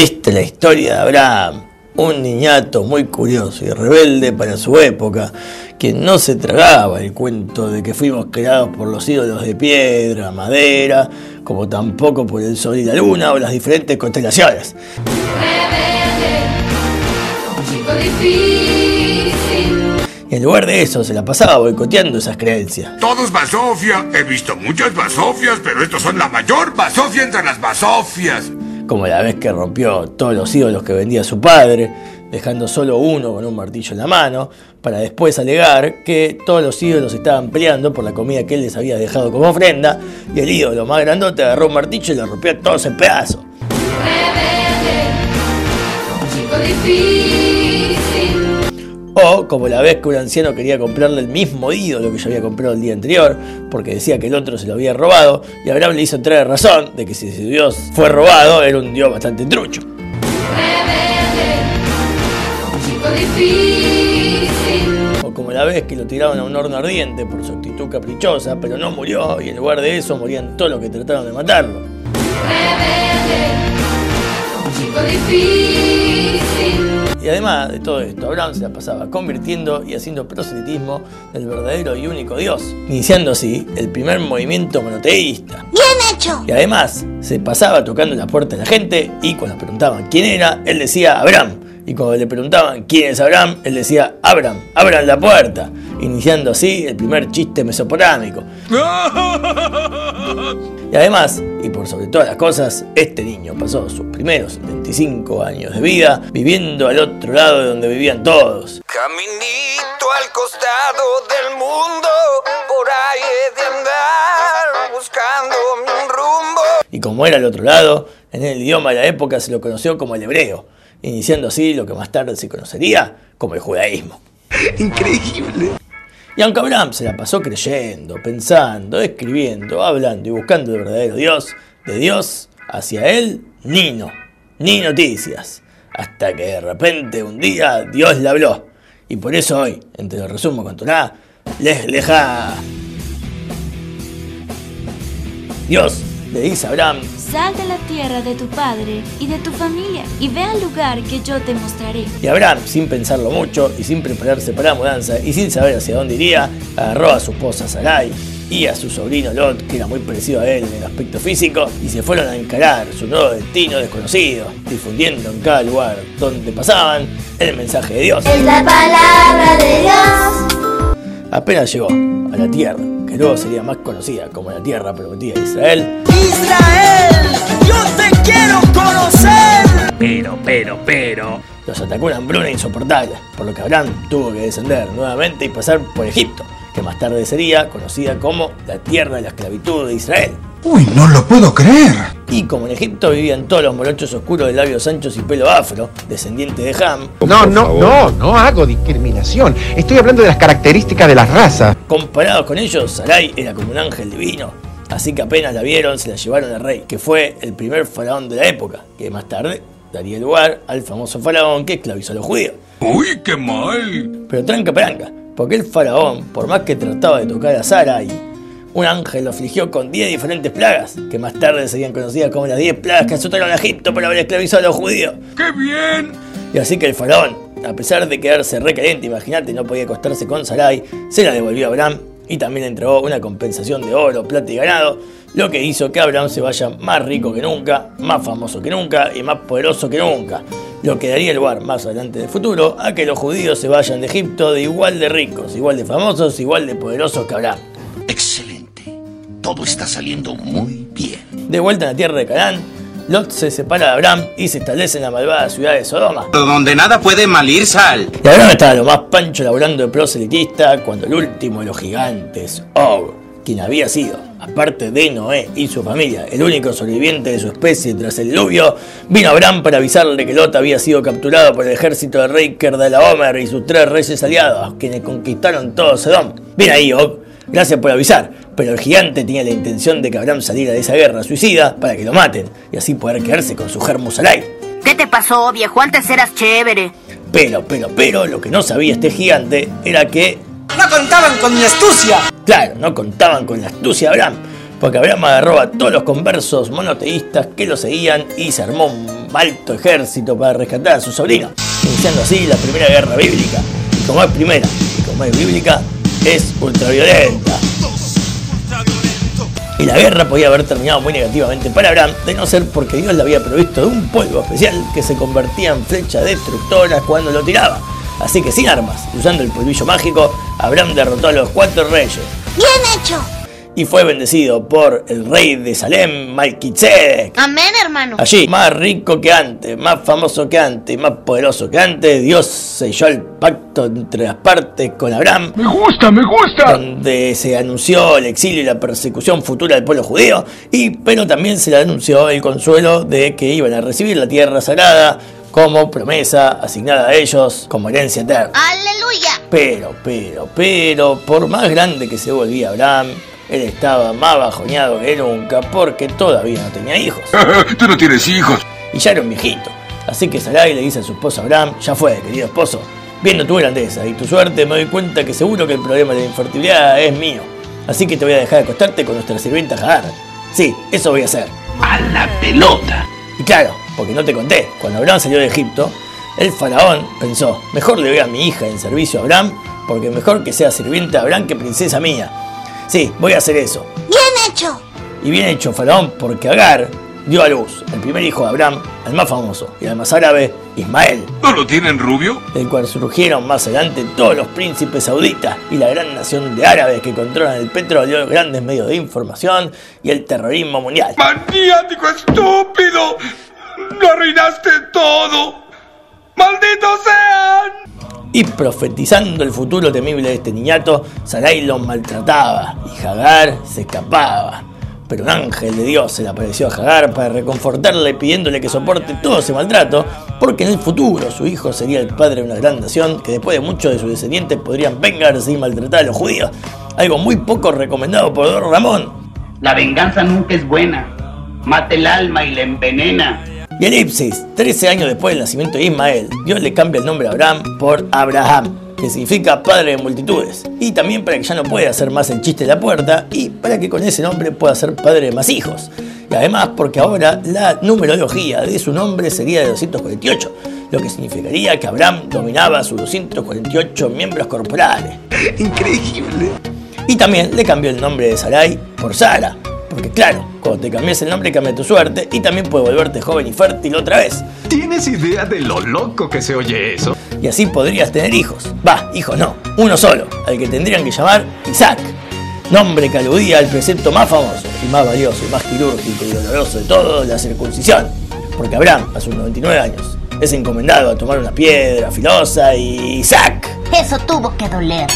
Esta es la historia de Abraham, un niñato muy curioso y rebelde para su época, que no se tragaba el cuento de que fuimos creados por los ídolos de piedra, madera, como tampoco por el sol y la luna o las diferentes constelaciones. Y en lugar de eso se la pasaba boicoteando esas creencias. Todo es basofia. He visto muchas basofias, pero estos son la mayor basofia entre las basofias. Como la vez que rompió todos los ídolos que vendía su padre, dejando solo uno con un martillo en la mano, para después alegar que todos los ídolos estaban peleando por la comida que él les había dejado como ofrenda, y el ídolo más grandote agarró un martillo y lo rompió a todos en pedazos. O como la vez que un anciano quería comprarle el mismo ídolo que ya había comprado el día anterior, porque decía que el otro se lo había robado, y Abraham le hizo entrar razón de que si su dios fue robado, era un dios bastante trucho. O como la vez que lo tiraron a un horno ardiente por su actitud caprichosa, pero no murió, y en lugar de eso morían todos los que trataron de matarlo. Y además de todo esto, Abraham se la pasaba convirtiendo y haciendo proselitismo del verdadero y único Dios, iniciando así el primer movimiento monoteísta. ¡Bien hecho! Y además se pasaba tocando la puerta de la gente y cuando le preguntaban quién era, él decía Abraham. Y cuando le preguntaban quién es Abraham, él decía Abraham, abran la puerta, iniciando así el primer chiste mesopotámico. Y además, y por sobre todas las cosas, este niño pasó sus primeros 75 años de vida viviendo al otro lado de donde vivían todos. Caminito al costado del mundo, por ahí he de andar buscando un rumbo. Y como era al otro lado, en el idioma de la época se lo conoció como el hebreo, iniciando así lo que más tarde se conocería como el judaísmo. Increíble. Y aunque Abraham se la pasó creyendo, pensando, escribiendo, hablando y buscando el verdadero Dios, de Dios hacia él, ni no, ni noticias. Hasta que de repente un día Dios le habló. Y por eso hoy, entre los resumo con Torah, les leja. Dios le dice a Abraham, Sal de la tierra de tu padre y de tu familia y ve al lugar que yo te mostraré. Y Abraham, sin pensarlo mucho y sin prepararse para la mudanza y sin saber hacia dónde iría, agarró a su esposa Sarai y a su sobrino Lot, que era muy parecido a él en el aspecto físico, y se fueron a encarar su nuevo destino desconocido, difundiendo en cada lugar donde pasaban el mensaje de Dios. Es la palabra de Dios. Apenas llegó a la tierra, que luego sería más conocida como la tierra prometida de Israel, Israel, yo te quiero conocer. Pero, pero, pero. Los atacó una hambruna insoportable, por lo que Abraham tuvo que descender nuevamente y pasar por Egipto, que más tarde sería conocida como la tierra de la esclavitud de Israel. Uy, no lo puedo creer. Y como en Egipto vivían todos los morochos oscuros de labios anchos y pelo afro, descendientes de Ham, No, no, no, no hago discriminación. Estoy hablando de las características de las razas. comparados con ellos, Sarai era como un ángel divino. Así que apenas la vieron, se la llevaron al rey, que fue el primer faraón de la época, que más tarde daría lugar al famoso faraón que esclavizó a los judíos. Uy, qué mal. Pero tranca paranca, porque el faraón, por más que trataba de tocar a Sara y un ángel lo afligió con 10 diferentes plagas, que más tarde serían conocidas como las 10 plagas que azotaron a Egipto por haber esclavizado a los judíos. ¡Qué bien! Y así que el faraón, a pesar de quedarse recaliente, imagínate, no podía acostarse con Sarai, se la devolvió a Abraham y también le entregó una compensación de oro, plata y ganado, lo que hizo que Abraham se vaya más rico que nunca, más famoso que nunca y más poderoso que nunca, lo que daría lugar más adelante en el futuro a que los judíos se vayan de Egipto de igual de ricos, igual de famosos, igual de poderosos que Abraham. Excelente. Todo está saliendo muy bien. De vuelta en la tierra de Canaán, Lot se separa de Abraham y se establece en la malvada ciudad de Sodoma. Donde nada puede malir sal. Y Abraham estaba lo más pancho laburando de proselitista cuando el último de los gigantes, Og, quien había sido, aparte de Noé y su familia, el único sobreviviente de su especie tras el diluvio, vino a Abraham para avisarle que Lot había sido capturado por el ejército del rey Kerdalaomer y sus tres reyes aliados, quienes conquistaron todo Sodom. Bien ahí, Og, gracias por avisar, pero el gigante tenía la intención de que Abraham saliera de esa guerra suicida para que lo maten y así poder quedarse con su germo Sarai. ¿Qué te pasó, viejo? Antes eras chévere. Pero, pero, pero, lo que no sabía este gigante era que No contaban con mi astucia. Claro, no contaban con la astucia de Abraham, porque Abraham agarró a todos los conversos monoteístas que lo seguían y se armó un alto ejército para rescatar a su sobrino, iniciando así la primera guerra bíblica. Y como es primera y como es bíblica, es ultraviolenta. Y la guerra podía haber terminado muy negativamente para Abraham, de no ser porque Dios le había provisto de un polvo especial que se convertía en flecha destructora cuando lo tiraba. Así que sin armas, usando el polvillo mágico, Abraham derrotó a los cuatro reyes. Bien hecho. Y fue bendecido por el rey de Salem, Malquitzedek. Amén, hermano. Allí, más rico que antes, más famoso que antes, más poderoso que antes, Dios selló el pacto entre las partes con Abraham. Me gusta, me gusta. Donde se anunció el exilio y la persecución futura del pueblo judío, y, pero también se le anunció el consuelo de que iban a recibir la tierra sagrada como promesa asignada a ellos como herencia eterna. Aleluya. Pero, pero, pero, por más grande que se volvía Abraham, él estaba más bajoneado que nunca porque todavía no tenía hijos. Tú no tienes hijos. Y ya era un viejito. Así que Sarai le dice a su esposo Abraham, ya fue, querido esposo, viendo tu grandeza y tu suerte me doy cuenta que seguro que el problema de la infertilidad es mío. Así que te voy a dejar acostarte con nuestra sirvienta Hagar. Sí, eso voy a hacer. A la pelota. Y claro, porque no te conté, cuando Abraham salió de Egipto, el faraón pensó, mejor le doy a mi hija en servicio a Abraham, porque mejor que sea sirvienta de Abraham que princesa mía. Sí, voy a hacer eso. Bien hecho. Y bien hecho faraón, porque Agar dio a luz el primer hijo de Abraham, al más famoso y al más árabe, Ismael, ¿No lo tienen rubio? del cual surgieron más adelante todos los príncipes sauditas y la gran nación de árabes que controlan el petróleo, grandes medios de información y el terrorismo mundial. ¡Maniático estúpido! ¡Lo arruinaste todo! ¡Malditos sean! Y profetizando el futuro temible de este niñato, Sarai los maltrataba y Hagar se escapaba. Pero un ángel de Dios se le apareció a Hagar para reconfortarle pidiéndole que soporte todo ese maltrato, porque en el futuro su hijo sería el padre de una gran nación que después de muchos de sus descendientes podrían vengarse y maltratar a los judíos. Algo muy poco recomendado por Don Ramón. La venganza nunca es buena. Mata el alma y la envenena. Y elipsis, 13 años después del nacimiento de Ismael, Dios le cambia el nombre a Abraham por Abraham, que significa padre de multitudes, y también para que ya no pueda hacer más el chiste de la puerta, y para que con ese nombre pueda ser padre de más hijos. Y además porque ahora la numerología de su nombre sería de 248, lo que significaría que Abraham dominaba sus 248 miembros corporales. Increíble. Y también le cambió el nombre de Sarai por Sara. Porque claro, cuando te cambias el nombre cambia tu suerte y también puede volverte joven y fértil otra vez. ¿Tienes idea de lo loco que se oye eso? Y así podrías tener hijos. Va, hijos no, uno solo, al que tendrían que llamar Isaac. Nombre que aludía al precepto más famoso y más valioso y más quirúrgico y doloroso de todo, la circuncisión. Porque Abraham, a sus 99 años, es encomendado a tomar una piedra filosa y Isaac, Eso tuvo que doler.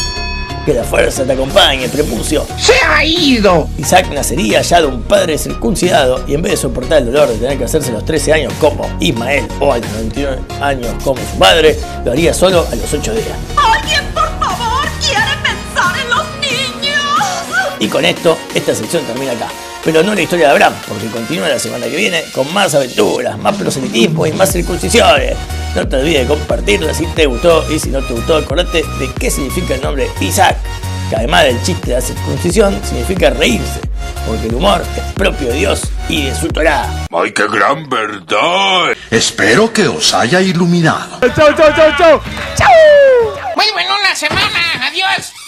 Que la fuerza te acompañe, prepucio. ¡Se ha ido! Isaac nacería ya de un padre circuncidado y en vez de soportar el dolor de tener que hacerse a los 13 años como Ismael o a los 99 años como su padre, lo haría solo a los 8 días. ¡Alguien, por favor, quiere pensar en los niños! Y con esto, esta sección termina acá. Pero no la historia de Abraham, porque continúa la semana que viene con más aventuras, más proselitismo y más circuncisiones. No te olvides de compartirla si te gustó y si no te gustó, acordate de qué significa el nombre Isaac, que además del chiste de la circuncisión, significa reírse, porque el humor es propio de Dios y de su Torá. ¡Ay, qué gran verdad! Espero que os haya iluminado. ¡Chau, chau, chau, chau! ¡Chau! Muy bueno la semana. Adiós.